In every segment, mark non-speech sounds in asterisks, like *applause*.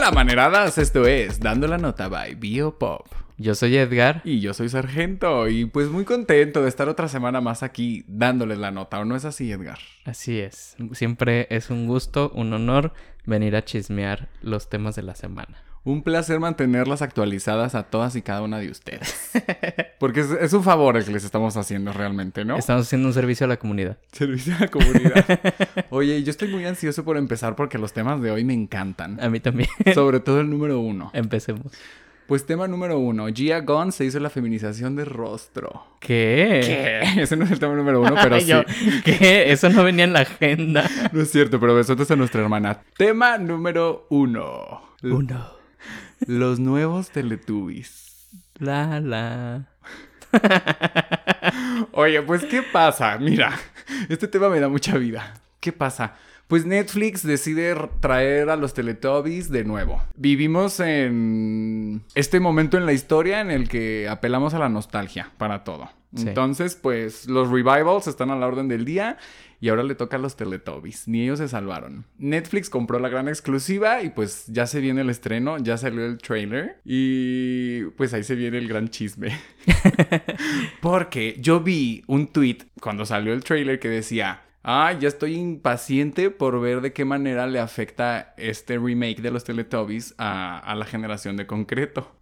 Hola, maneradas, esto es Dando la Nota by Biopop. Yo soy Edgar. Y yo soy Sargento, y pues muy contento de estar otra semana más aquí dándoles la nota, ¿o no es así, Edgar? Así es. Siempre es un gusto, un honor venir a chismear los temas de la semana. Un placer mantenerlas actualizadas a todas y cada una de ustedes. *laughs* Porque es, un favor el que les estamos haciendo realmente, ¿no? Estamos haciendo un servicio a la comunidad. Servicio a la comunidad. *laughs* Oye, yo estoy muy ansioso por empezar porque los temas de hoy me encantan. A mí también. Sobre todo el número uno. Empecemos. Pues tema número uno. Gia Gunn se hizo la feminización de rostro. ¿Qué? ¿Qué? *laughs* Ese no es el tema número uno, pero sí. ¿Qué? Eso no venía en la agenda. No es cierto, pero besotes a nuestra hermana. Tema número uno. Uno. Los nuevos Teletubbies. La, la. *laughs* Oye, pues, ¿qué pasa? Mira, este tema me da mucha vida. ¿Qué pasa? Pues Netflix decide traer a los Teletubbies de nuevo. Vivimos en este momento en la historia en el que apelamos a la nostalgia para todo. Entonces, pues los revivals están a la orden del día y ahora le toca a los Teletubbies. Ni ellos se salvaron. Netflix compró la gran exclusiva y pues ya se viene el estreno, ya salió el trailer y pues ahí se viene el gran chisme. *laughs* *laughs* Porque yo vi un tweet cuando salió el trailer que decía Ah, ya estoy impaciente por ver de qué manera le afecta este remake de los Teletubbies a, la generación de concreto.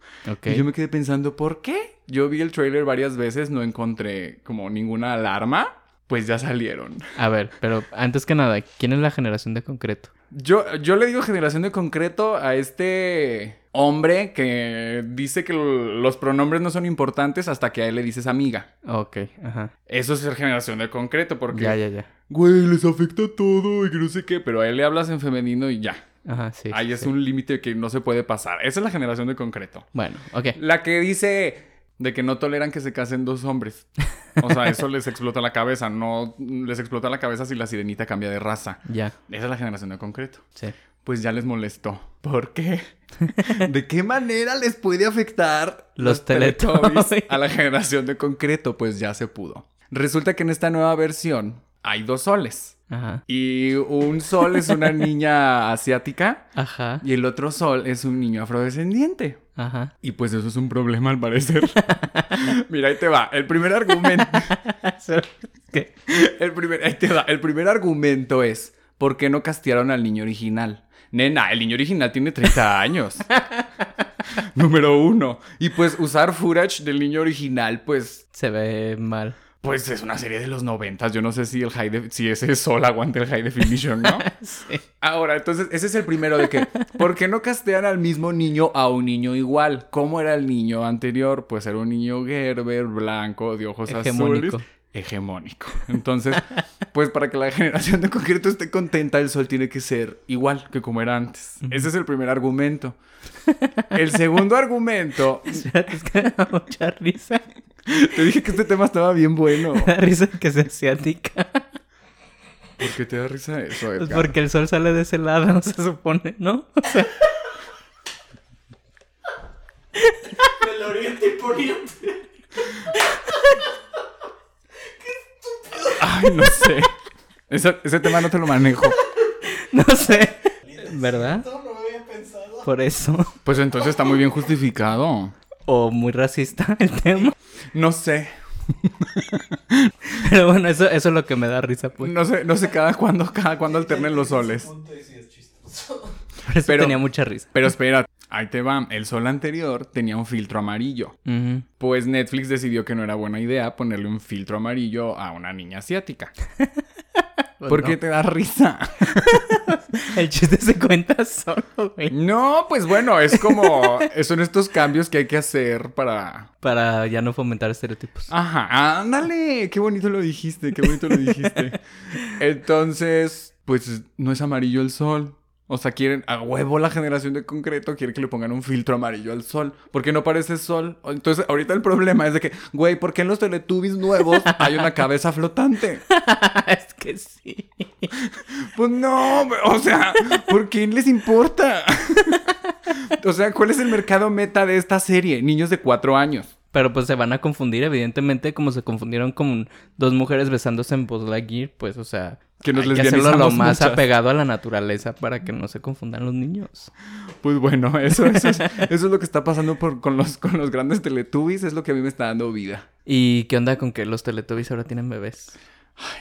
Y yo me quedé pensando, ¿por qué? Yo vi el trailer varias veces, no encontré como ninguna alarma, pues ya salieron. A ver, pero antes que nada, ¿quién es la generación de concreto? Yo, yo le digo generación de concreto a este hombre que dice que los pronombres no son importantes hasta que a él le dices amiga. Ok, ajá. Eso es ser generación de concreto porque... Ya, ya, ya. Güey, les afecta todo y que no sé qué, pero a él le hablas en femenino y ya. Ajá, sí. Ahí es un límite que no se puede pasar. Esa es la generación de concreto. Bueno, ok. La que dice de que no toleran que se casen dos hombres. O sea, eso les explota la cabeza. No les explota la cabeza si la sirenita cambia de raza. Ya. Esa es la generación de concreto. Sí. Pues ya les molestó. ¿Por qué? *laughs* ¿De qué manera les puede afectar los, los a la generación de concreto? Pues ya se pudo. Resulta que en esta nueva versión hay dos soles. Ajá. Y un sol es una *laughs* niña asiática. Ajá. Y el otro sol es un niño afrodescendiente. Ajá. Y pues eso es un problema al parecer. *laughs* Mira, ahí te va. El primer argumento. *laughs* ¿Qué? El primer, ahí te va. El primer argumento es: ¿por qué no castearon al niño original? Nena, el niño original tiene 30 años. *laughs* Número uno. Y pues usar footage del niño original, pues. Se ve mal. Pues es una serie de los noventas. Yo no sé si el high si ese sol aguanta el high definition, ¿no? *laughs* sí. Ahora, entonces, ese es el primero de que, ¿por qué no castean al mismo niño a un niño igual? ¿Cómo era el niño anterior? Pues era un niño Gerber, blanco, de ojos azules. Hegemónico. Entonces, pues para que la generación de concreto esté contenta, el sol tiene que ser igual que como era antes. Ese es el primer argumento. El segundo argumento. *laughs* Es que me da mucha risa. Te dije que este tema estaba bien bueno. Me *laughs* da risa que sea asiática. ¿Por qué te da risa eso, Edgar? Pues porque el sol sale de ese lado, *laughs* se supone, ¿no? O sea... Del oriente y poniente. ¡Qué estúpido! Ay, no sé. Ese, ese tema no te lo manejo. No sé. ¿Verdad? No lo había pensado. Por eso. Pues entonces está muy bien justificado. O muy racista *laughs* el tema. No sé. Pero bueno, eso, eso es lo que me da risa, pues. No sé, no sé cada cuándo, cada cuándo alternen los soles. Pero- tenía mucha risa. Pero espera, ahí te va. El sol anterior tenía un filtro amarillo. Pues Netflix decidió que no era buena idea ponerle un filtro amarillo a una niña asiática. *laughs* Pues ¿Por no. qué te da risa? *laughs* El chiste se cuenta solo, güey. No, pues bueno, es como... Son estos cambios que hay que hacer para... Para ya no fomentar estereotipos. Ajá, ándale, qué bonito lo dijiste, qué bonito lo dijiste. *laughs* Entonces, pues no es amarillo el sol. O sea, quieren, a huevo la generación de concreto quiere que le pongan un filtro amarillo al sol. Porque no parece sol. Entonces, ahorita el problema es de que, güey, ¿por qué en los Teletubbies nuevos hay una cabeza flotante? *laughs* que sí. Pues no, o sea, ¿por qué les importa? o sea, ¿cuál es el mercado meta de esta serie? Niños de cuatro años. Pero pues se van a confundir, evidentemente, como se confundieron con dos mujeres besándose en Buzz Lightyear, pues, o sea, Que nos hay que hacerlo lo más muchas. apegado a la naturaleza para que no se confundan los niños. Pues bueno, eso, eso, es, eso es lo que está pasando por- con, los, con los grandes Teletubbies. Es lo que a mí me está dando vida. ¿Y qué onda con que los Teletubbies ahora tienen bebés?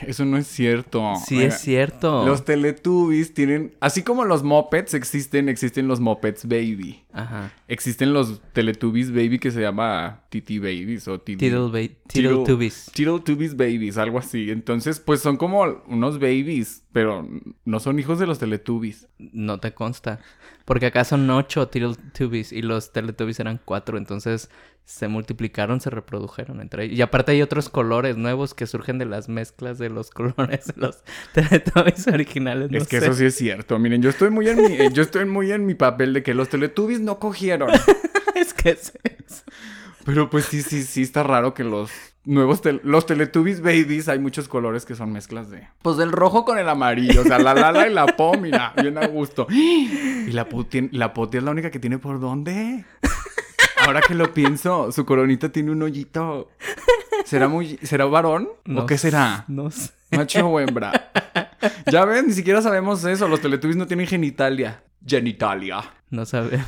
Eso no es cierto. sí, Oiga, es cierto. Los Teletubbies tienen... Así como los Muppets existen, existen los Muppets Baby. Ajá. Existen los Teletubbies Baby que se llama Titi Babies o Titi... Teletubbies. Teletubbies Babies, algo así. Entonces, pues son como unos babies, pero no son hijos de los Teletubbies. No te consta. Porque acá son ocho Teletubbies y los Teletubbies eran cuatro. Entonces se multiplicaron, se reprodujeron entre ellos. Y aparte hay otros colores nuevos que surgen de las mezclas de los *laughs* colores de los Teletubbies originales. no es que sé. eso sí es cierto. Miren, yo estoy muy en mi, eh, yo estoy muy en mi papel de que los Teletubbies no cogieron. *laughs* es que es eso. Pero pues sí, sí, sí está raro que los nuevos los Teletubbies Babies hay muchos colores que son mezclas de pues del rojo con el amarillo, o sea, la Lala y la Po, mira, bien a gusto. *gasps* Y la Po la Poti es la única que tiene por dónde. Ahora que lo pienso, su coronita tiene un hoyito. ¿Será muy será varón No o qué será? No sé. Macho o hembra. Ya ven, ni siquiera sabemos eso. Los Teletubbies no tienen genitalia. Genitalia. No sabemos.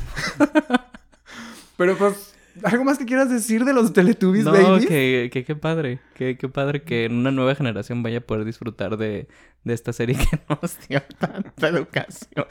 Pero pues, ¿algo más que quieras decir de los Teletubbies No, Babies? que, que qué padre. Qué padre que una nueva generación vaya a poder disfrutar de, de esta serie que *laughs* nos dio tanta educación.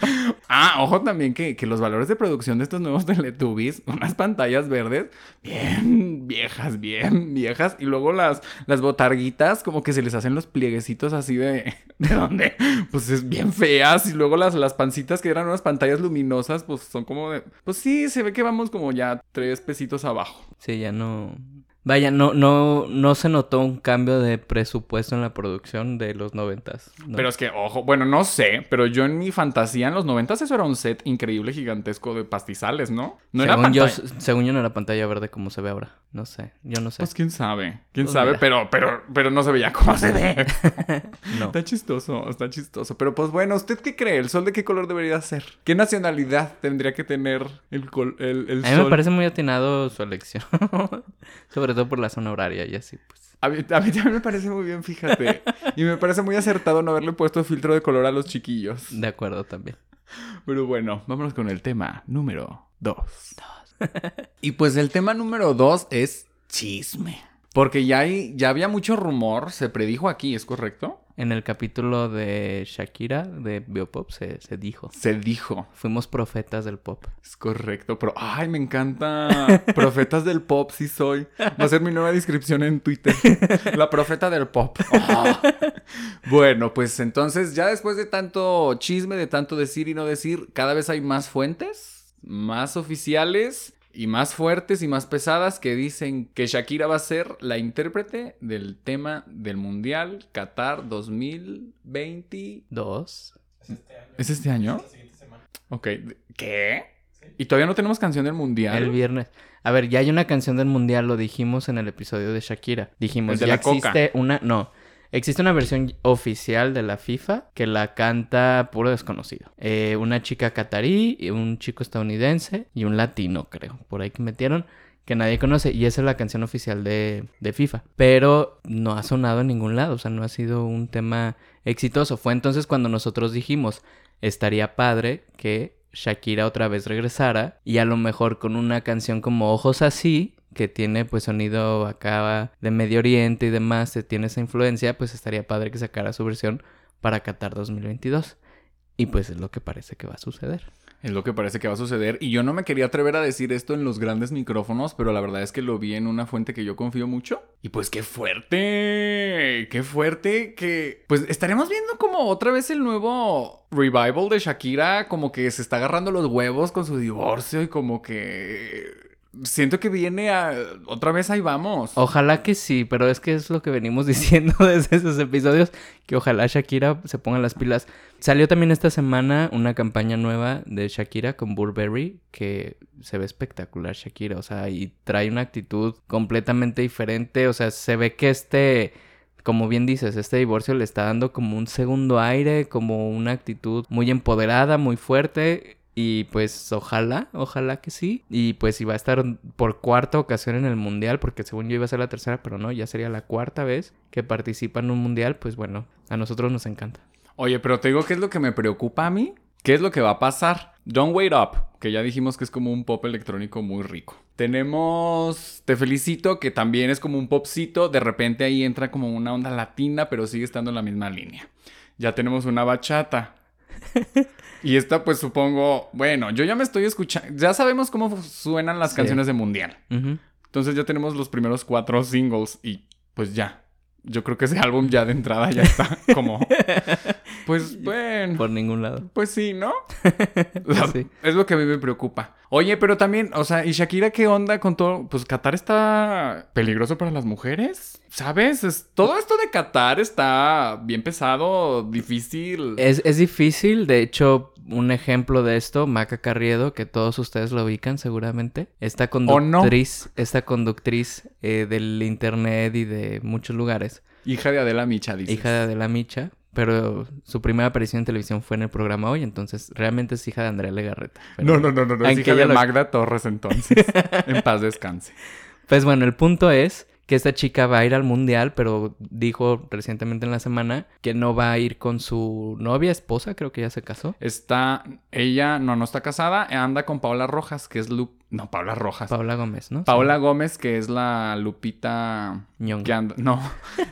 Ah, ojo también que, que los valores de producción de estos nuevos *laughs* Teletubbies, unas pantallas verdes bien viejas, bien viejas, y luego las, las botarguitas como que se les hacen los plieguecitos así de... *laughs* ¿De dónde? Pues es bien feas, y luego las, las pancitas que eran unas pantallas luminosas, pues son como de... Pues sí, se ve que vamos como ya tres pesitos abajo. Sí, ya no. Vaya, no, no, no se notó un cambio de presupuesto en la producción de los noventas. ¿no? Pero es que, ojo, bueno, no sé, pero yo en mi fantasía en los noventas eso era un set increíble, gigantesco de pastizales, ¿no? No era según, yo, pantalla- según yo no era pantalla verde como se ve ahora. No sé, yo no sé. Pues quién sabe, quién Pues sabe, mira. pero, pero, pero no se veía como se ve. *laughs* no. Está chistoso, está chistoso. Pero pues bueno, ¿usted qué cree? ¿El sol de qué color debería ser? ¿Qué nacionalidad tendría que tener el, col- el, el A mí sol? me parece muy atinado su elección. *laughs* Sobre todo por la zona horaria y así, pues. A mí, a mí también me parece muy bien, fíjate. y me parece muy acertado no haberle puesto filtro de color a los chiquillos. De acuerdo también. Pero bueno, vámonos con el tema número 2. *laughs* y pues el tema número 2 es chisme. Porque ya, hay, ya había mucho rumor, se predijo aquí, ¿es correcto? En el capítulo de Shakira, de Biopop, se, se dijo. Se dijo, Fuimos profetas del pop. es correcto, pero ay, me encanta. *laughs* Profetas del pop, sí soy. Va a ser mi nueva descripción en Twitter. *laughs* La profeta del pop. Ah. Bueno, pues entonces ya después de tanto chisme, de tanto decir y no decir, cada vez hay más fuentes, más oficiales y más fuertes y más pesadas que dicen que Shakira va a ser la intérprete del tema del Mundial Qatar 2020. Dos. ¿Es este año? Ok. ¿Qué? ¿Y todavía no tenemos canción del Mundial? El viernes. A ver, ya hay una canción del mundial, lo dijimos en el episodio de Shakira. Dijimos, de ya la coca. existe una. No. Existe una versión oficial de la FIFA que la canta puro desconocido. Eh, una chica catarí, un chico estadounidense y un latino, creo. Por ahí que metieron. Que nadie conoce. Y esa es la canción oficial de, de FIFA. Pero no ha sonado en ningún lado. O sea, no ha sido un tema exitoso. Fue entonces cuando nosotros dijimos, estaría padre que Shakira otra vez regresara y a lo mejor con una canción como Ojos así, que tiene pues sonido acá de Medio Oriente y demás, que tiene esa influencia, pues estaría padre que sacara su versión para Qatar 2022. Y pues es lo que parece que va a suceder. Es lo que parece que va a suceder. Y yo no me quería atrever a decir esto en los grandes micrófonos, pero la verdad es que lo vi en una fuente que yo confío mucho. Y pues qué fuerte, qué fuerte que... Pues estaremos viendo como otra vez el nuevo revival de Shakira, como que se está agarrando los huevos con su divorcio y como que... Siento que viene a... Otra vez ahí vamos. Ojalá que sí, pero es que es lo que venimos *laughs* diciendo desde esos episodios, que ojalá Shakira se ponga las pilas. Salió también esta semana una campaña nueva de Shakira con Burberry, que se ve espectacular Shakira, o sea, y trae una actitud completamente diferente, o sea, se ve que este... Como bien dices, este divorcio le está dando como un segundo aire, como una actitud muy empoderada, muy fuerte. Y pues ojalá, ojalá que sí. Y pues si va a estar por cuarta ocasión en el mundial, porque según yo iba a ser la tercera, pero no, ya sería la cuarta vez que participa en un mundial, pues bueno, a nosotros nos encanta. Oye, pero te digo, ¿qué es lo que me preocupa a mí? ¿Qué es lo que va a pasar? Don't Wait Up, que ya dijimos que es como un pop electrónico muy rico. Tenemos Te Felicito, que también es como un popcito. De repente ahí entra como una onda latina, pero sigue estando en la misma línea. Ya tenemos una bachata. Y esta, pues supongo, bueno, yo ya me estoy escuchando, ya sabemos cómo suenan las Sí. canciones de Mundial. Entonces ya tenemos los primeros cuatro singles y pues ya. Yo creo que ese álbum ya de entrada ya está *laughs* como... Pues bueno. Por ningún lado. Pues sí, ¿no? *laughs* Sí. Es lo que a mí me preocupa. Oye, pero también, o sea, ¿y Shakira qué onda con todo? Pues Qatar está peligroso para las mujeres, ¿sabes? Es- todo esto de Qatar está bien pesado, difícil. Es, es difícil, de hecho, un ejemplo de esto, Maca Carriedo, que todos ustedes lo ubican seguramente, esta conductriz, esta conductriz eh, del internet y de muchos lugares, Hija de Adela Micha, dice. hija de Adela Micha, pero su primera aparición en televisión fue en el programa hoy, entonces realmente es hija de Andrea Legarreta. No, no, no, no, no. Es hija de lo- Magda Torres entonces. *laughs* en paz descanse. Pues bueno, el punto es que esta chica va a ir al mundial, pero dijo recientemente en la semana que no va a ir con su novia, esposa, creo que ya se casó. Está, ella no, no está casada, anda con Paula Rojas, que es Lu... No, Paula Rojas. Paula Gómez, ¿no? Paula Gómez, que es la Lupita... Ñonga. Que anda... No,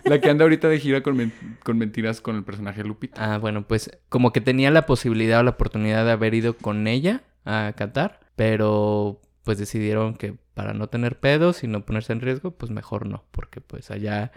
la que anda ahorita de gira con, men- con mentiras con el personaje Lupita. Ah, bueno, pues como que tenía la posibilidad o la oportunidad de haber ido con ella a Qatar, pero pues decidieron que para no tener pedos y no ponerse en riesgo, pues mejor no, porque pues allá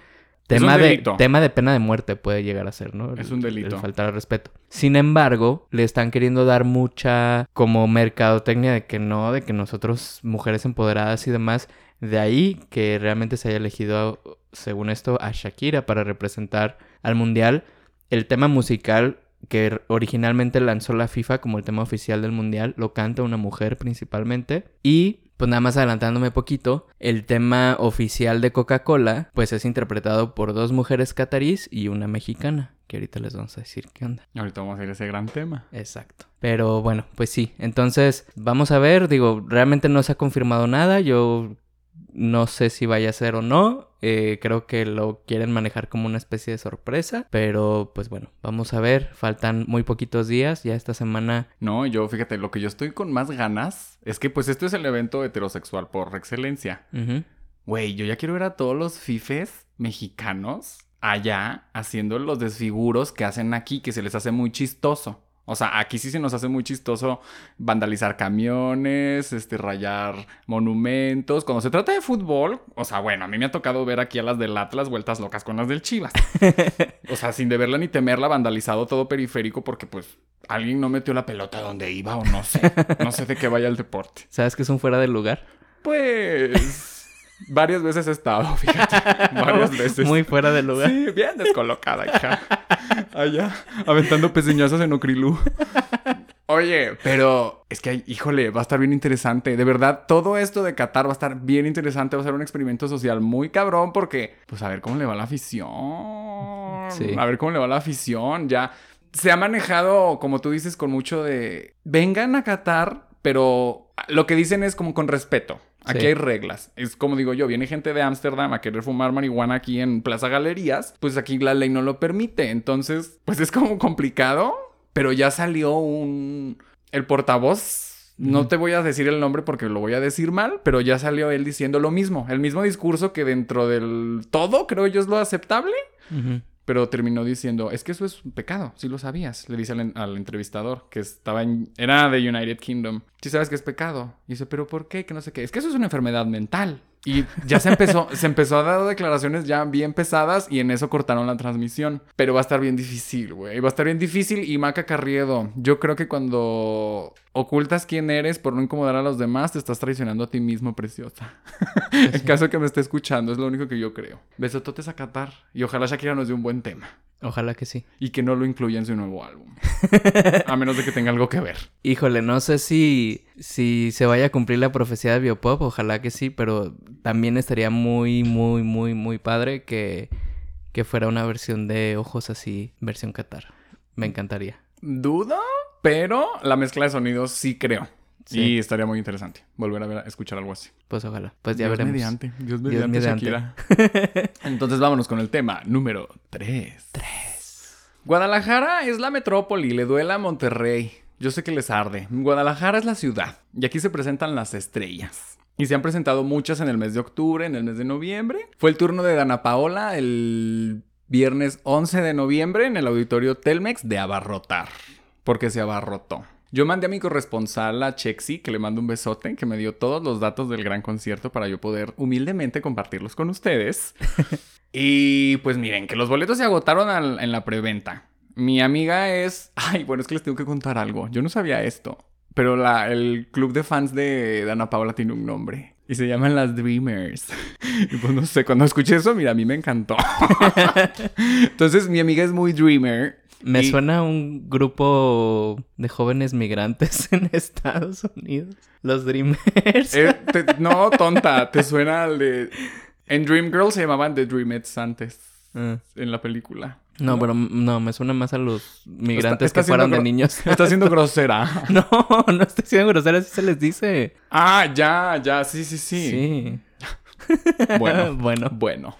tema de tema de pena de muerte puede llegar a ser, ¿no? Es un delito. el faltar al respeto. Sin embargo, le están queriendo dar mucha como mercadotecnia de que no, de que nosotros mujeres empoderadas y demás, de ahí que realmente se haya elegido según esto a Shakira para representar al mundial el tema musical que originalmente lanzó la FIFA como el tema oficial del mundial lo canta una mujer principalmente y pues nada más adelantándome poquito, el tema oficial de Coca-Cola pues es interpretado por dos mujeres catarís y una mexicana, que ahorita les vamos a decir qué onda. Ahorita vamos a ir a ese gran tema. Exacto. Pero bueno, pues sí, entonces vamos a ver, digo, realmente no se ha confirmado nada, yo no sé si vaya a ser o no, eh, creo que lo quieren manejar como una especie de sorpresa, pero pues bueno, vamos a ver, faltan muy poquitos días, ya esta semana... No, yo fíjate, lo que yo estoy con más ganas es que pues esto es el evento heterosexual por excelencia. Güey, yo ya quiero ver a todos los fifes mexicanos allá haciendo los desfiguros que hacen aquí, que se les hace muy chistoso. O sea, aquí sí se nos hace muy chistoso vandalizar camiones, este, rayar monumentos. Cuando se trata de fútbol, o sea, bueno, a mí me ha tocado ver aquí a las del Atlas vueltas locas con las del Chivas. *laughs* O sea, sin deberla ni temerla, vandalizado todo periférico porque pues alguien no metió la pelota donde iba o no sé. No sé de qué vaya el deporte. ¿Sabes que es un fuera de lugar? Pues varias veces he estado, *laughs* fíjate. Varias *laughs* veces. Muy fuera de lugar. Sí, bien descolocada, hija. Allá, aventando peseñazos en Ocrilú. Oye, pero es que, híjole, va a estar bien interesante. De verdad, todo esto de Qatar va a estar bien interesante. Va a ser un experimento social muy cabrón porque, pues, a ver cómo le va la afición. Sí. A ver cómo le va la afición. Ya se ha manejado, como tú dices, con mucho de... Vengan a Qatar, pero lo que dicen es como con respeto. Aquí Sí. hay reglas. Es como digo yo, viene gente de Ámsterdam a querer fumar marihuana aquí en Plaza Galerías, pues aquí la ley no lo permite. Entonces, pues es como complicado, pero ya salió un... El portavoz, no te voy a decir el nombre porque lo voy a decir mal, pero ya salió él diciendo lo mismo. El mismo discurso que dentro del todo, creo yo, es lo aceptable. Pero terminó diciendo, es que eso es un pecado, si lo sabías. Le dice al, entrevistador que estaba en... Era de United Kingdom. Si sabes que es pecado. Y dice, pero ¿por qué? Que no sé qué. Es que eso es una enfermedad mental. Y ya se empezó, *laughs* se empezó a dar declaraciones ya bien pesadas y en eso cortaron la transmisión. Pero va a estar bien difícil, güey. Va a estar bien difícil. Y Maca Carriedo, yo creo que cuando ocultas quién eres por no incomodar a los demás, te estás traicionando a ti mismo, preciosa. en caso que me esté escuchando, es lo único que yo creo. Besototes a Qatar. Y ojalá Shakira nos dé un buen tema. Ojalá que sí. Y que no lo incluya en su nuevo álbum. *laughs* a menos de que tenga algo que ver. Híjole, no sé si, si se vaya a cumplir la profecía de Biopop, ojalá que sí, pero también estaría muy, muy, muy, muy padre que, que fuera una versión de Ojos así, versión Qatar. Me encantaría. ¿Dudo? pero la mezcla de sonidos sí creo. Sí. Y estaría muy interesante volver a ver, a escuchar algo así. Pues ojalá. Pues ya Dios veremos. mediante. Dios Dios mediante. *laughs* Entonces vámonos con el tema número 3. 3. Guadalajara es la metrópoli, le duele a Monterrey. Yo sé que les arde. Guadalajara es la ciudad y aquí se presentan las estrellas. Y se han presentado muchas en el mes de octubre, en el mes de noviembre. Fue el turno de Dana Paola el viernes 11 de noviembre en el auditorio Telmex de abarrotar. Porque se abarrotó. Yo mandé a mi corresponsal a Chexi, que le mando un besote, que me dio todos los datos del gran concierto para yo poder humildemente compartirlos con ustedes. *laughs* y pues miren, que los boletos se agotaron al- en la preventa. Mi amiga es... Ay, bueno, es que les tengo que contar algo. Yo no sabía esto. Pero la- el club de fans de Dana Paula tiene un nombre. Y se llaman las Dreamers. *laughs* Y pues no sé, cuando escuché eso, mira, a mí me encantó. *laughs* Entonces mi amiga es muy dreamer. Me y- suena a un grupo de jóvenes migrantes *laughs* en Estados Unidos. Los Dreamers. Eh, te- no, tonta, te suena al de... En Dreamgirls se llamaban The Dreamettes antes, Ah. en la película. No, pero no, me suena más a los migrantes está que fueron de niños. Está siendo *laughs* grosera. no, no estoy siendo grosera, así se les dice. Ah, ya, ya, sí, sí, sí. Sí. *laughs* Bueno, *laughs* bueno. bueno.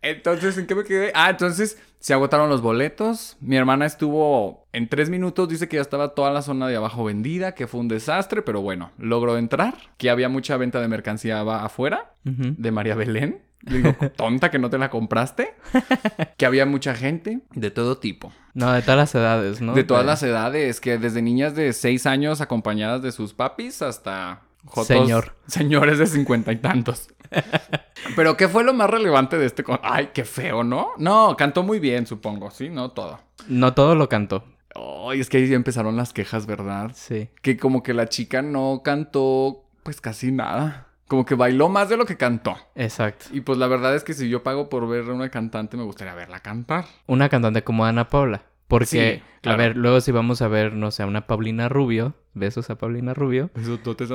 Entonces, ¿en qué me quedé? Ah, entonces se agotaron los boletos. Mi hermana estuvo en tres minutos, dice que ya estaba toda la zona de abajo vendida, que fue un desastre, pero bueno, logró entrar, que había mucha venta de mercancía va- afuera. De María Belén. Le digo, tonta que no te la compraste. *laughs* que había mucha gente de todo tipo. No, de todas las edades, ¿no? De todas las edades, que desde niñas de 6 años acompañadas de sus papis hasta jotos- Señor. señores de cincuenta y tantos. *laughs* Pero ¿qué fue lo más relevante de este con Ay, qué feo, ¿no? No, cantó muy bien, supongo, sí, no todo. No todo lo cantó. Ay, es que ahí empezaron las quejas, ¿verdad? Sí. Que como que la chica no cantó pues casi nada. Como que bailó más de lo que cantó. Exacto. Y pues la verdad es que si yo pago por ver a una cantante, me gustaría verla cantar. Una cantante como Ana Paula. Porque, Sí, claro. a ver, luego si vamos a ver, no sé, a una Paulina Rubio, besos a Paulina Rubio,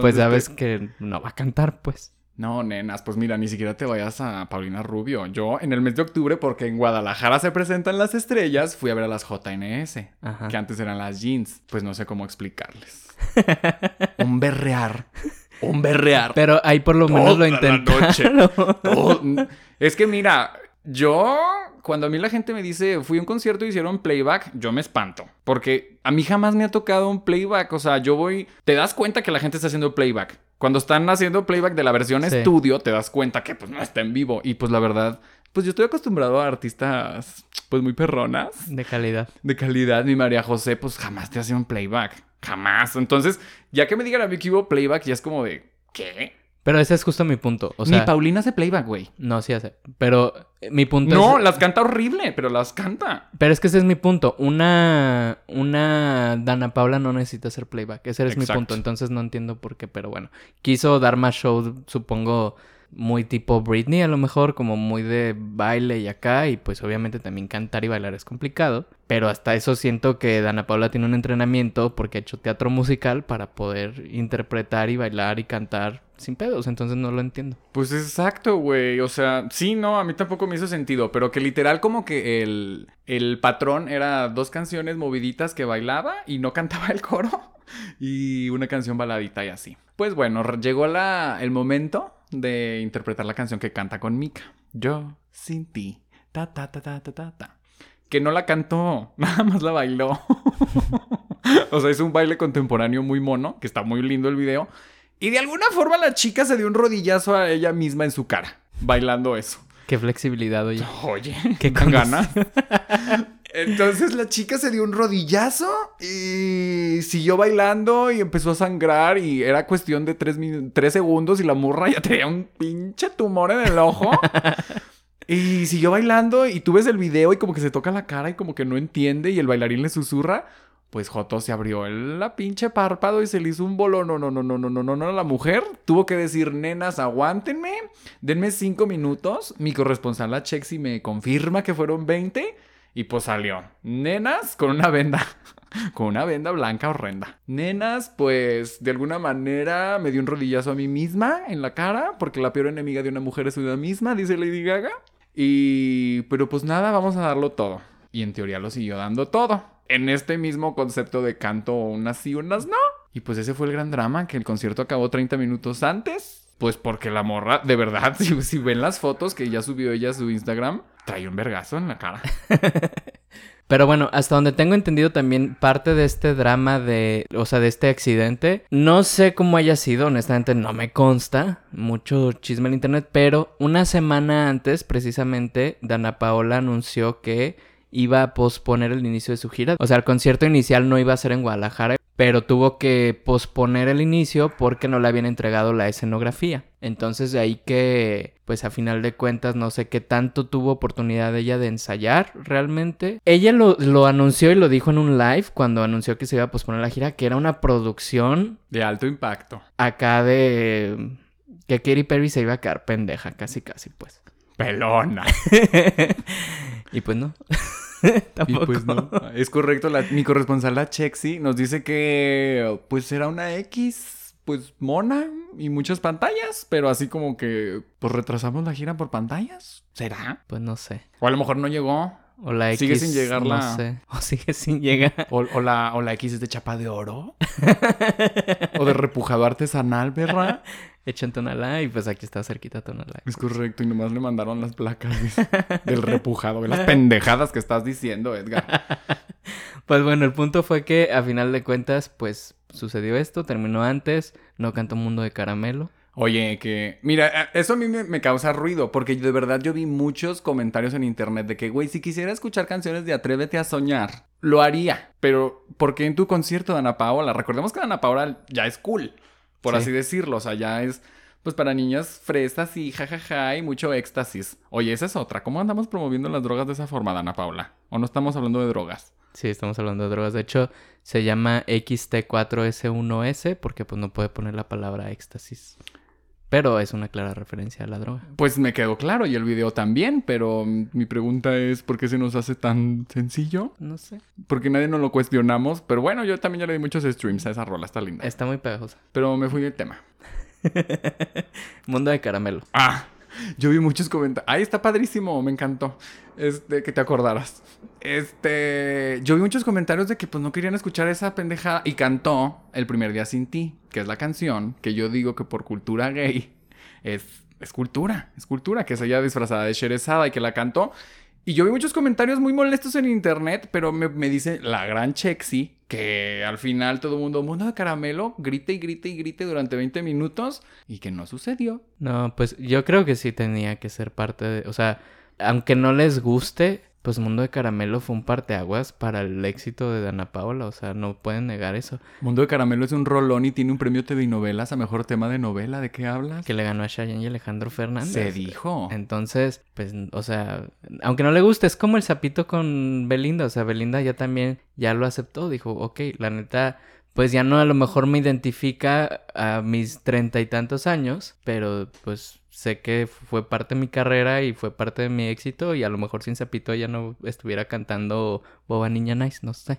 pues sabes que no va a cantar, pues. No, nenas, pues mira, ni siquiera te vayas a Paulina Rubio. Yo en el mes de octubre, porque en Guadalajara se presentan las estrellas, fui a ver a las JNS, Ajá. que antes eran las jeans. Pues no sé cómo explicarles. *laughs* Un berrear. Un berrear. Pero ahí por lo menos lo intentaron. Todo- Es que mira, yo cuando a mí la gente me dice fui a un concierto y hicieron playback, yo me espanto. Porque a mí jamás me ha tocado un playback. O sea, yo voy. Te das cuenta que la gente está haciendo playback. Cuando están haciendo playback de la versión Sí. estudio, te das cuenta que pues no está en vivo. Y pues la verdad, pues yo estoy acostumbrado a artistas pues muy perronas De calidad. de calidad, mi María José, pues jamás te hace un playback. Jamás. Entonces, ya que me digan a mí que hubo playback, ya es como de. ¿Qué? Pero ese es justo mi punto. O sea, Ni Paulina hace playback, güey. no, sí hace. Pero eh, mi punto No, es... las canta horrible, pero las canta. Pero es que ese es mi punto. Una, una Dana Paula no necesita hacer playback. Ese es mi Exacto. punto. Entonces no entiendo por qué, pero bueno. Quiso dar más show, supongo, muy tipo Britney, a lo mejor, como muy de baile y acá. Y pues obviamente también cantar y bailar es complicado. Pero hasta eso siento que Dana Paula tiene un entrenamiento porque ha hecho teatro musical para poder interpretar y bailar y cantar sin pedos. Entonces no lo entiendo. Pues exacto, güey. O sea, sí, no, a mí tampoco me hizo sentido, pero que literal como que el, el patrón era dos canciones moviditas que bailaba y no cantaba el coro *laughs* y una canción baladita y así. Pues bueno, llegó la, el momento de interpretar la canción que canta con Mika. Yo sin ti. Ta, ta, ta, ta, ta, ta, ta. Que no la cantó, *laughs* nada más la bailó. *laughs* o sea, es un baile contemporáneo muy mono, que está muy lindo el video. Y de alguna forma la chica se dio un rodillazo a ella misma en su cara, bailando eso. Qué flexibilidad, oye. Oye, Qué *laughs* con ganas. Entonces la chica se dio un rodillazo y siguió bailando y empezó a sangrar y era cuestión de tres, tres segundos y la morra ya tenía un pinche tumor en el ojo. *laughs* Y siguió bailando y tú ves el video y como que se toca la cara y como que no entiende y el bailarín le susurra. Pues Joto se abrió el la pinche párpado y se le hizo un bolón. No, no, no, no, no, no, no, no. La mujer tuvo que decir, nenas, aguántenme. Denme cinco minutos. Mi corresponsal, la Chexi, me confirma que fueron 20. Y pues salió. Nenas con una venda. *laughs* Con una venda blanca horrenda. Nenas, pues de alguna manera me dio un rodillazo a mí misma en la cara. Porque la peor enemiga de una mujer es una misma, dice Lady Gaga. Y... Pero pues nada, vamos a darlo todo. Y en teoría lo siguió dando todo. En este mismo concepto de canto, unas sí, unas no. Y pues ese fue el gran drama, que el concierto acabó 30 minutos antes. Pues porque la morra, de verdad, *laughs* si, si ven las fotos que ya subió ella a su Instagram, trae un vergazo en la cara. *laughs* Pero bueno, hasta donde tengo entendido también parte de este drama de, o sea, de este accidente, no sé cómo haya sido, honestamente no me consta, mucho chisme en internet, pero una semana antes precisamente Dana Paola anunció que iba a posponer el inicio de su gira. O sea, el concierto inicial no iba a ser en Guadalajara, pero tuvo que posponer el inicio porque no le habían entregado la escenografía. Entonces de ahí que, pues a final de cuentas, no sé qué tanto tuvo oportunidad ella de ensayar realmente. Ella lo, lo, anunció y lo dijo en un live cuando anunció que se iba a posponer la gira, que era una producción... De alto impacto. Acá de... Que Katy Perry se iba a quedar pendeja, casi casi, pues. Pelona. *laughs* y pues no. *laughs* Y pues no. Es correcto, la, mi corresponsal, la Chexi, nos dice que pues era una X, pues mona y muchas pantallas, pero así como que pues retrasamos la gira por pantallas. ¿Será? Pues no sé. O a lo mejor no llegó. O la X. Sigue sin llegar no la. sé. *laughs* O sigue sin llegar. O, o la, o la X es de chapa de oro. *laughs* o de repujado artesanal, ¿verdad? *laughs* Hecho en Tonalá y pues aquí está cerquita Tonalá. Es correcto, y nomás le mandaron las placas *laughs* del repujado, de las pendejadas que estás diciendo, Edgar. *laughs* Pues bueno, el punto fue que a final de cuentas, pues sucedió esto, terminó antes, no cantó Mundo de Caramelo. Oye, que. Mira, eso a mí me, me, causa ruido, porque de verdad yo vi muchos comentarios en internet de que, güey, si quisiera escuchar canciones de Atrévete a Soñar, lo haría. Pero, ¿por qué en tu concierto de Ana Paola? Recordemos que Ana Paola ya es cool, por sí. así decirlo. O sea, ya es, pues, para niñas fresas y jajaja y mucho éxtasis. Oye, esa es otra. ¿Cómo andamos promoviendo las drogas de esa forma, Ana Paola? ¿O no estamos hablando de drogas? Sí, estamos hablando de drogas. De hecho, se llama XT4S1S porque, pues, no puede poner la palabra éxtasis. Pero es una clara referencia a la droga. Pues me quedó claro y el video también, pero mi pregunta es ¿por qué se nos hace tan sencillo? No sé. Porque nadie nos lo cuestionamos, pero bueno, yo también ya le di muchos streams a esa rola, está linda. Está muy pegajosa. Pero me fui del tema. *laughs* Mundo de caramelo. Ah, yo vi muchos comentarios. Ay, está padrísimo, me encantó. Este, que te acordaras. Este, yo vi muchos comentarios de que pues no querían escuchar esa pendejada y cantó El primer día sin ti, que es la canción que yo digo que por cultura gay es, es cultura, es cultura, que es ella disfrazada de Sherezada y que la cantó. Y yo vi muchos comentarios muy molestos en internet, pero me, me dice la gran Chexi que al final todo el mundo, mundo de caramelo, grite y grite y grite durante 20 minutos y que no sucedió. No, pues yo creo que sí tenía que ser parte de, o sea, aunque no les guste, pues Mundo de Caramelo fue un parteaguas para el éxito de Dana Paola, o sea, no pueden negar eso. Mundo de Caramelo es un rolón y tiene un premio TV novelas a mejor tema de novela, ¿de qué hablas? Que le ganó a Chayanne y Alejandro Fernández. Se dijo. Entonces, pues, o sea, aunque no le guste, es como el sapito con Belinda, o sea, Belinda ya también ya lo aceptó, dijo, ok, la neta pues ya no a lo mejor me identifica a mis treinta y tantos años, pero pues sé que fue parte de mi carrera y fue parte de mi éxito y a lo mejor sin Zapito ya no estuviera cantando Boba Niña Nice, no sé.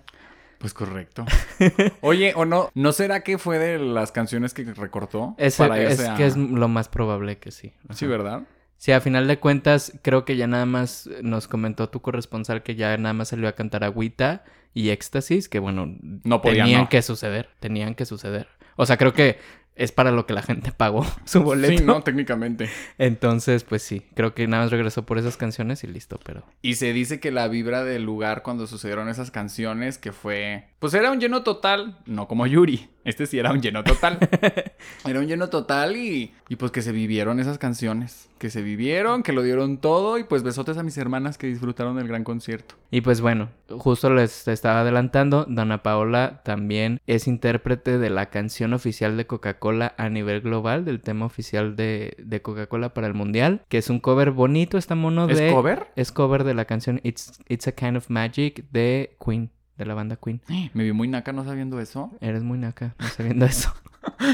Pues correcto. *laughs* Oye, ¿o no? ¿No será que fue de las canciones que recortó? Es, para es a... que es lo más probable que sí. Ajá. Sí, ¿verdad? Sí, a final de cuentas, creo que ya nada más nos comentó tu corresponsal que ya nada más salió a cantar Agüita y Éxtasis, que bueno, no podían, tenían no. que suceder, tenían que suceder. O sea, creo que es para lo que la gente pagó *laughs* su boleto. Sí, no, técnicamente. Entonces, pues sí, creo que nada más regresó por esas canciones y listo, pero... Y se dice que la vibra del lugar cuando sucedieron esas canciones, que fue... Pues era un lleno total, no como Yuri. Este sí era un lleno total. *laughs* era un lleno total y, y pues que se vivieron esas canciones. Que se vivieron, que lo dieron todo y pues besotes a mis hermanas que disfrutaron del gran concierto. Y pues bueno, justo les estaba adelantando, Dana Paola también es intérprete de la canción oficial de Coca-Cola a nivel global, del tema oficial de, de Coca-Cola para el Mundial, que es un cover bonito, está mono de... ¿Es cover? Es cover de la canción It's, It's a Kind of Magic de Queen de la banda Queen. *gasps* Me vi muy naca no sabiendo eso. Eres muy naca no sabiendo eso. *laughs*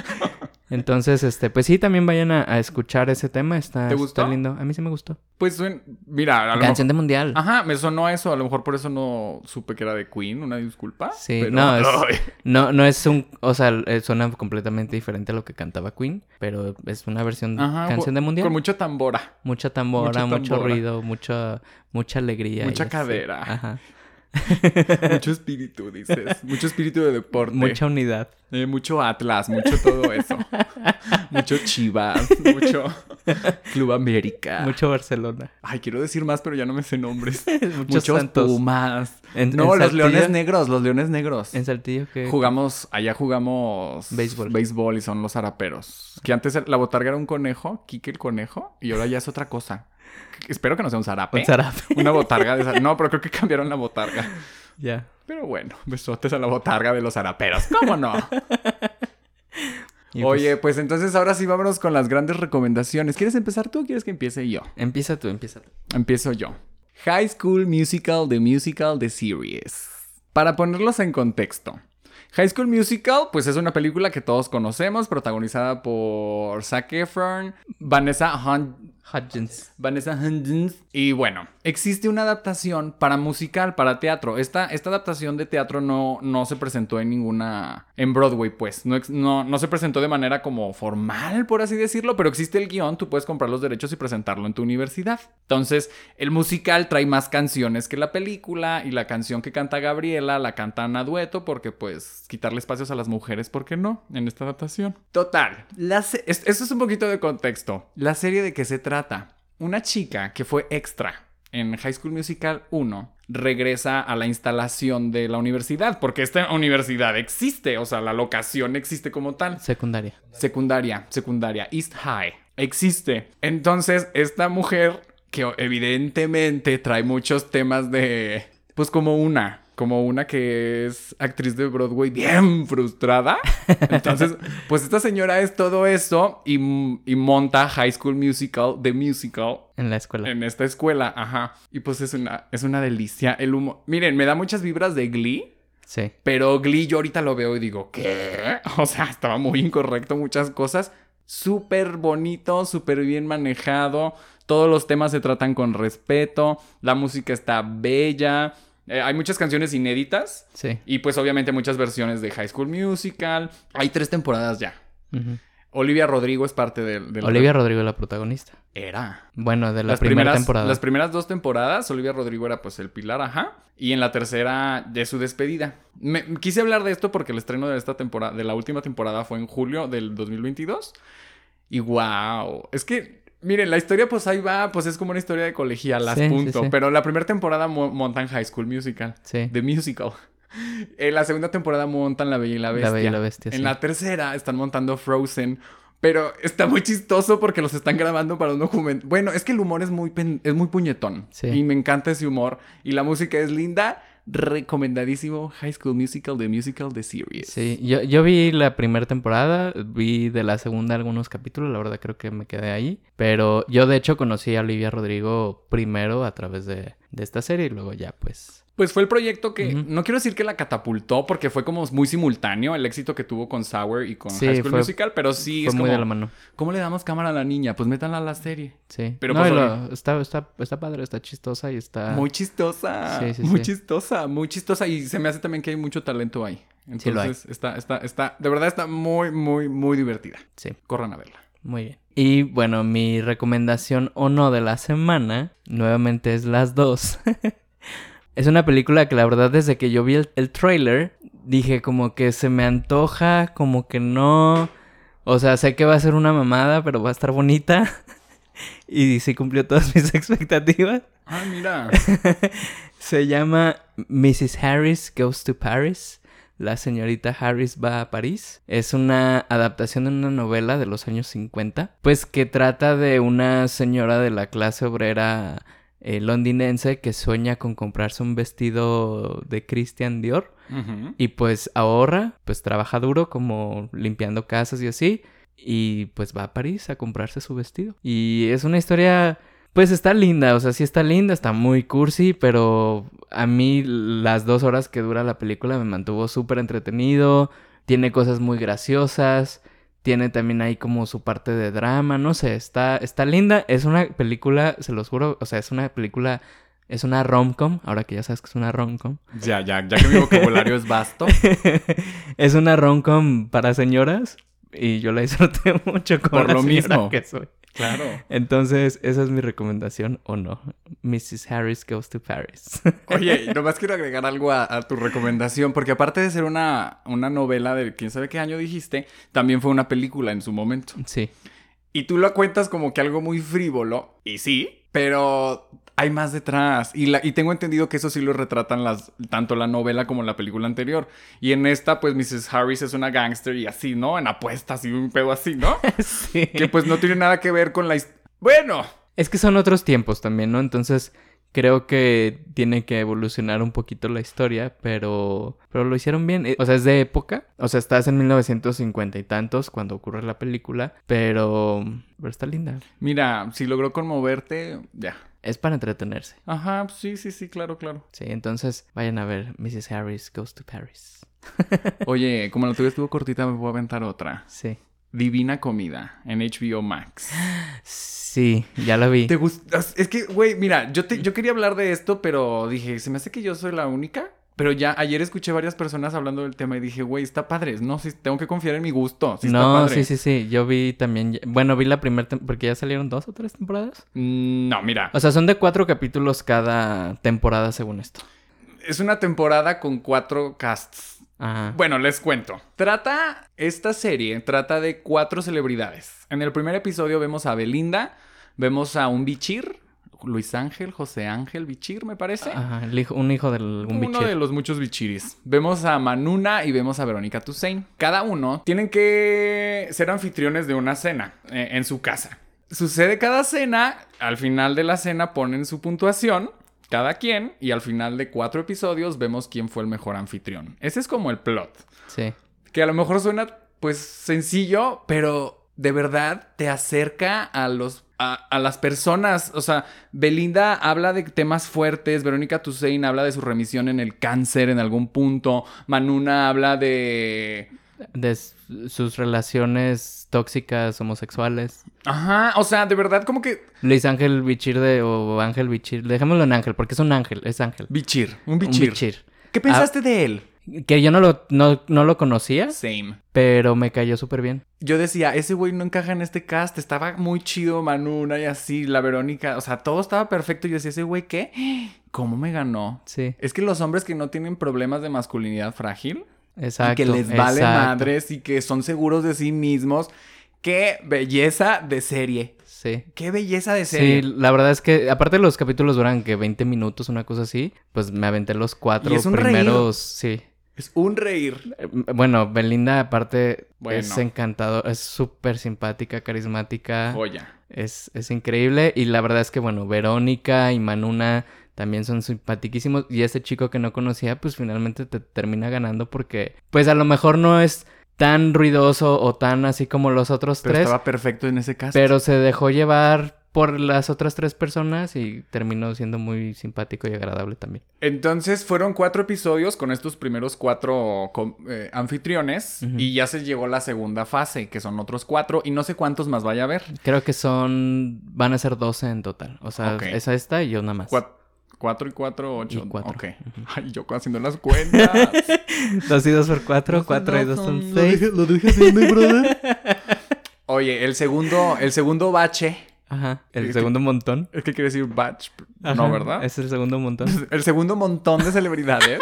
Entonces, este, pues sí, también vayan a, a escuchar ese tema. Está, ¿Te está lindo. A mí sí me gustó. Pues, mira, a lo Canción mejor... de mundial. Ajá, me sonó eso. A lo mejor por eso no supe que era de Queen. Una disculpa. Sí, pero- no, es-. *laughs* No, no es un, o sea, eh, suena completamente diferente a lo que cantaba Queen, pero es una versión Ajá, canción de mundial. Con mucha tambora. Mucha tambora, mucho tambora. ruido, mucha, mucha alegría. Mucha así. cadera. Ajá. *laughs* mucho espíritu, dices. Mucho espíritu de deporte. Mucha unidad. Eh, mucho Atlas, mucho todo eso. mucho Chivas, mucho Club América. Mucho Barcelona. Ay, quiero decir más, pero ya no me sé nombres. *laughs* Muchos Muchos santos. Pumas. En- no, en los Saltillo- leones negros, los leones negros. En Saltillo que... Jugamos, allá jugamos Béisbol. béisbol y son los araperos. Que antes la botarga era un conejo, Kike el conejo, y ahora ya es otra cosa. Espero que no sea un zarape. Un zarape. *laughs* Una botarga de No, pero creo que cambiaron la botarga. Ya. Pero bueno, besotes a la botarga de los araperos. ¿Cómo no? Y Oye, pues entonces ahora sí vámonos con las grandes recomendaciones. ¿Quieres empezar tú o quieres que empiece yo? pues, empieza tú, empieza tú. Empiezo yo. High School Musical, The Musical, The Series. Para ponerlos en contexto. High School Musical, pues es una película que todos conocemos, protagonizada por Zac Efron, Vanessa Hunt, Hudgens. Vanessa Hudgens. Y bueno, existe una adaptación para musical, para teatro. Esta, esta adaptación de teatro no, no se presentó en ninguna... En Broadway, pues. No, no, no se presentó de manera como formal, por así decirlo, pero existe el guion, tú puedes comprar los derechos y presentarlo en tu universidad. Entonces, el musical trae más canciones que la película y la canción que canta Gabriela la cantan a dueto porque pues quitarle espacios a las mujeres, ¿por qué no? En esta adaptación. Total. La Esto es un poquito de contexto. La serie de qué se trata. Una chica que fue extra en High School Musical 1 regresa a la instalación de la universidad, porque esta universidad existe, o sea, la locación existe como tal. Secundaria. Secundaria, secundaria, East High, existe. Entonces, esta mujer, que evidentemente trae muchos temas de, pues como una, como una que es actriz de Broadway bien frustrada. Entonces, *laughs* pues esta señora es todo eso y, y monta High School Musical, The Musical, En la escuela. en esta escuela, ajá. Y pues es una, es una delicia el humo. Miren, me da muchas vibras de Glee. Sí. Pero Glee yo ahorita lo veo y digo, ¿qué? *laughs* O sea, estaba muy incorrecto muchas cosas. Súper bonito, súper bien manejado. Todos los temas se tratan con respeto. La música está bella. Eh, hay muchas canciones inéditas. Sí. Y pues obviamente muchas versiones de High School Musical. Hay tres temporadas ya. Olivia Rodrigo es parte del... del- Olivia Rodrigo es la protagonista. Era. Bueno, de la las primera primeras, temporada. Las primeras dos temporadas, Olivia Rodrigo era pues el pilar, ajá. Y en la tercera, de su despedida. Me, quise hablar de esto porque el estreno de esta temporada, de la última temporada fue en julio del 2022. Y wow, es que, miren, la historia pues ahí va, pues es como una historia de colegialas, Sí, punto. sí. Pero la primera temporada mo- montan High School Musical, Sí. The Musical. En la segunda temporada montan La Bella y la Bestia. La Bella y la Bestia, En la tercera están montando Frozen. Pero está muy chistoso porque los están grabando para un documento. Bueno, es que el humor es muy, pen- es muy puñetón. Sí. Y me encanta ese humor. Y la música es linda. Recomendadísimo. High School Musical, The Musical, The Series. Sí, yo, yo vi la primera temporada, vi de la segunda algunos capítulos, la verdad creo que me quedé ahí. Pero yo de hecho conocí a Olivia Rodrigo primero a través de, de esta serie y luego ya pues... Pues fue el proyecto que, no quiero decir que la catapultó porque fue como muy simultáneo el éxito que tuvo con Sour y con Sí, High School fue- Musical, pero sí fue es muy como, de la mano. ¿cómo le damos cámara a la niña? Pues métanla a la serie. Sí. Pero no, pues, lo- está, está, está padre, está chistosa y está... Muy chistosa. Sí, sí, muy chistosa, muy chistosa. Y se me hace también que hay mucho talento ahí. Entonces, está, está, está, de verdad está muy, muy, muy divertida. Sí. Corran a verla. Muy bien. Y bueno, mi recomendación o no de la semana, nuevamente es las dos. *laughs* es una película que la verdad desde que yo vi el, el trailer, dije como que se me antoja, como que no. O sea, sé que va a ser una mamada, pero va a estar bonita. *laughs* y sí cumplió todas *laughs* mis expectativas. Ah, mira. *laughs* Se llama Mrs. Harris Goes to Paris. La señorita Harris va a París. Es una adaptación de una novela de los años 50. Pues que trata de una señora de la clase obrera eh, londinense que sueña con comprarse un vestido de Christian Dior. Y pues ahorra, pues trabaja duro como limpiando casas y así. Y pues va a París a comprarse su vestido. Y es una historia, pues está linda, o sea, sí está linda, está muy cursi, pero a mí las dos horas que dura la película me mantuvo súper entretenido. Tiene cosas muy graciosas. Tiene también ahí como su parte de drama, no sé, está, está linda. Es una película, se los juro, o sea, es una película, es una rom-com, ahora que ya sabes que es una rom-com. Ya, ya, ya que mi vocabulario es vasto. *laughs* es una rom-com para señoras y yo la disfruté *laughs* mucho como Por la lo mismo. que soy. Claro. Entonces, esa es mi recomendación o no. Mrs. Harris Goes to Paris. *laughs* Oye, nomás quiero agregar algo a, a tu recomendación, porque aparte de ser una, una novela de quién sabe qué año dijiste, también fue una película en su momento. sí. Y tú lo cuentas como que algo muy frívolo, y sí, pero hay más detrás. Y, la, y tengo entendido que eso sí lo retratan las, tanto la novela como la película anterior. Y en esta, pues Mrs. Harris es una gángster y así, ¿no? En apuestas y un pedo así, ¿no? *laughs* sí. que pues no tiene nada que ver con la... Bueno, Es que son otros tiempos también, ¿no? Entonces, creo que tiene que evolucionar un poquito la historia, pero, pero lo hicieron bien. Eh, O sea, es de época. O sea, estás en 1950 y tantos cuando ocurre la película, pero, pero está linda. mira, si logró conmoverte, ya. Es para entretenerse. Ajá, sí, sí, sí, claro, claro. Sí, entonces vayan a ver Mrs. Harris Goes to Paris. Oye, como la tuya *laughs* estuvo cortita, me voy a aventar otra. Sí. Divina Comida en HBO Max. Sí, ya la vi. ¿Te gusta? Es que, güey, mira, yo, te, yo quería hablar de esto, pero dije, se me hace que yo soy la única. Pero ya ayer escuché varias personas hablando del tema y dije, güey, está padre. No, sí, tengo que confiar en mi gusto. Sí está no, padre. sí, sí, sí. Yo vi también. Bueno, vi la primera tem- porque ya salieron dos o tres temporadas. Mm, No, mira, O sea, son de cuatro capítulos cada temporada según esto. es una temporada con cuatro casts. Ajá. Bueno, les cuento. Trata, esta serie trata de cuatro celebridades. En el primer episodio vemos a Belinda, vemos a un bichir, Luis Ángel, José Ángel Bichir, me parece. Ajá, el hijo- un hijo del un Uno bichir. de los muchos bichiris. Vemos a Manuna y vemos a Verónica Toussaint. Cada uno tienen que ser anfitriones de una cena eh, en su casa. Sucede cada cena, al final de la cena ponen su puntuación, cada quien, y al final de cuatro episodios vemos quién fue el mejor anfitrión. Ese es como el plot. Sí. Que a lo mejor suena pues sencillo, pero de verdad te acerca a los a, a las personas. O sea, Belinda habla de temas fuertes, Verónica Toussaint habla de su remisión en el cáncer en algún punto, Manuna habla de De sus relaciones tóxicas homosexuales. Ajá, o sea, de verdad como que Luis Ángel Bichir de o Ángel Bichir. Dejémoslo en Ángel porque es un ángel, es Ángel. bichir, un Un bichir. ¿Qué pensaste de él? Que yo no lo, no, no lo conocía, Same. pero me cayó súper bien. Yo decía, ese güey no encaja en este cast, estaba muy chido Manuna y así, la Verónica, o sea, todo estaba perfecto. Yo decía, ese güey, ¿qué? ¿Cómo me ganó? Sí, Es que los hombres que no tienen problemas de masculinidad frágil exacto. y que les vale exacto. madres y que son seguros de sí mismos, qué belleza de serie. Sí. Qué belleza de Sí, serie. la verdad es que aparte los capítulos duran que 20 minutos, una cosa así, pues me aventé los cuatro Y es un primeros, sí. Es un reír. Eh, Bueno, Belinda aparte Bueno. es encantador, es súper simpática, carismática, Joya. es, es increíble y la verdad es que bueno, Verónica y Manuna también son simpaticísimos. Y ese chico que no conocía, pues finalmente te termina ganando porque, pues a lo mejor no es tan ruidoso o tan así como los otros tres. Estaba perfecto en ese caso. Pero se dejó llevar por las otras tres personas y terminó siendo muy simpático y agradable también. Entonces fueron cuatro episodios con estos primeros cuatro eh, anfitriones y ya se llegó la segunda fase, que son otros cuatro y no sé cuántos más vaya a haber. Creo que son, van a ser doce en total. O sea, esa esta y yo nada más. Cuatro 4 y 4, 8. Y 4. Ok. Ay, yo haciendo las cuentas. *laughs* 2 y 2 por 4, 4 y 2 son 6. Lo dije haciendo, brother. *laughs* Oye, el segundo, el segundo bache. Ajá. El eh, segundo que, montón. Es que quiere decir batch. Ajá, no, ¿verdad? Es el segundo montón. *laughs* El segundo montón de celebridades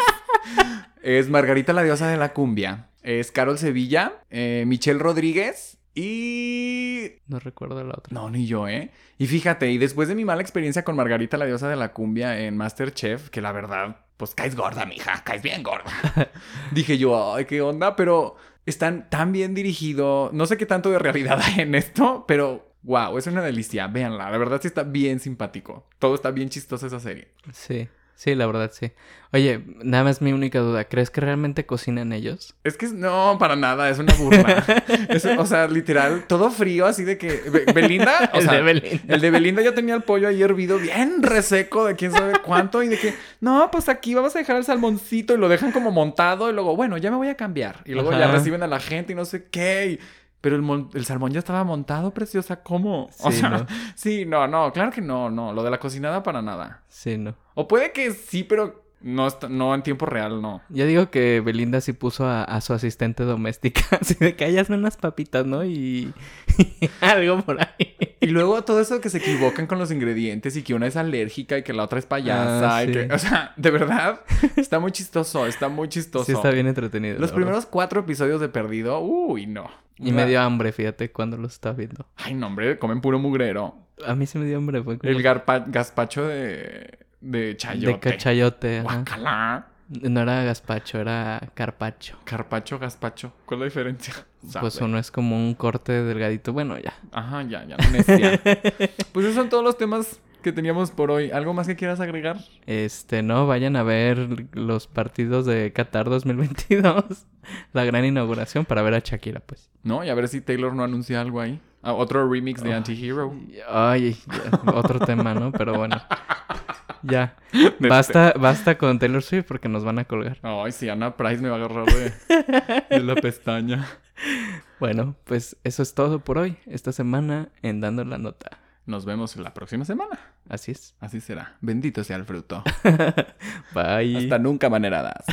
es Margarita la diosa de la cumbia. Es Carol Sevilla, eh, Michelle Rodríguez y... No recuerdo la otra. No, ni yo, ¿eh? Y fíjate, y después de mi mala experiencia con Margarita la diosa de la cumbia en Masterchef, que la verdad, pues caes gorda, mija, caes bien gorda. *laughs* Dije yo, ay, qué onda, pero están tan bien dirigidos. No sé qué tanto de realidad *laughs* hay en esto, pero wow, es una delicia. Véanla, la verdad sí está bien simpático. Todo está bien chistoso esa serie. Sí, sí, la verdad sí. Oye, nada más mi única duda. ¿Crees que realmente cocinan ellos? Es que no, para nada, es una burla. *laughs* Es- o sea, literal, todo frío, así de que. Be- Belinda, *laughs* o El sea, de Belinda. El de Belinda ya tenía el pollo ahí hervido, bien reseco, de quién sabe cuánto, y de que, no, pues aquí vamos a dejar el salmoncito, y lo dejan como montado, y luego, bueno, ya me voy a cambiar. Y luego ya reciben a la gente y no sé qué. y Pero el, el salmón ya estaba montado, preciosa. ¿Cómo? *laughs* O Sí, sea, ¿no? sí, no, no, claro que no, no. Lo de la cocinada para nada. Sí, no. O puede que sí, pero no, no en tiempo real, no. Yo digo que Belinda sí puso a, a su asistente doméstica, *laughs* así de que hayas unas papitas, ¿no? Y, *laughs* algo por ahí. Y luego todo eso que se equivocan con los ingredientes y que una es alérgica y que la otra es payasa. Ah, y que, o sea, de verdad, está muy chistoso, está muy chistoso. Sí está bien entretenido. Los primeros cuatro episodios de Perdido, uy, no. Y me dio hambre, fíjate, cuando los estaba viendo. Ay, no, hombre, comen puro mugrero. A mí sí me dio hambre, fue como... El garpa- gazpacho de, de chayote. De cachayote. Guacala. No era gazpacho, era carpacho. Carpacho, gazpacho. ¿Cuál es la diferencia? Pues Sabe. uno es como un corte delgadito. Bueno, ya. Ajá, ya, ya. *laughs* pues esos son todos los temas que teníamos por hoy. ¿Algo más que quieras agregar? Este, no, vayan a ver los partidos de Qatar 2022. *laughs* La gran inauguración para ver a Shakira, pues. ¿No? Y a ver si Taylor no anuncia algo ahí. Ah, otro remix de Anti-Hero. Ay, otro tema, ¿no? Pero bueno. *laughs* Ya. *laughs* Basta, basta con Taylor Swift porque nos van a colgar. Ay, sí, Ana Price me va a agarrar de, de la pestaña. *laughs* Bueno, pues eso es todo por hoy. Esta semana en Dando la Nota. Nos vemos la próxima semana. Así es. Así será. Bendito sea el fruto. *laughs* Bye. Hasta nunca, maneradas.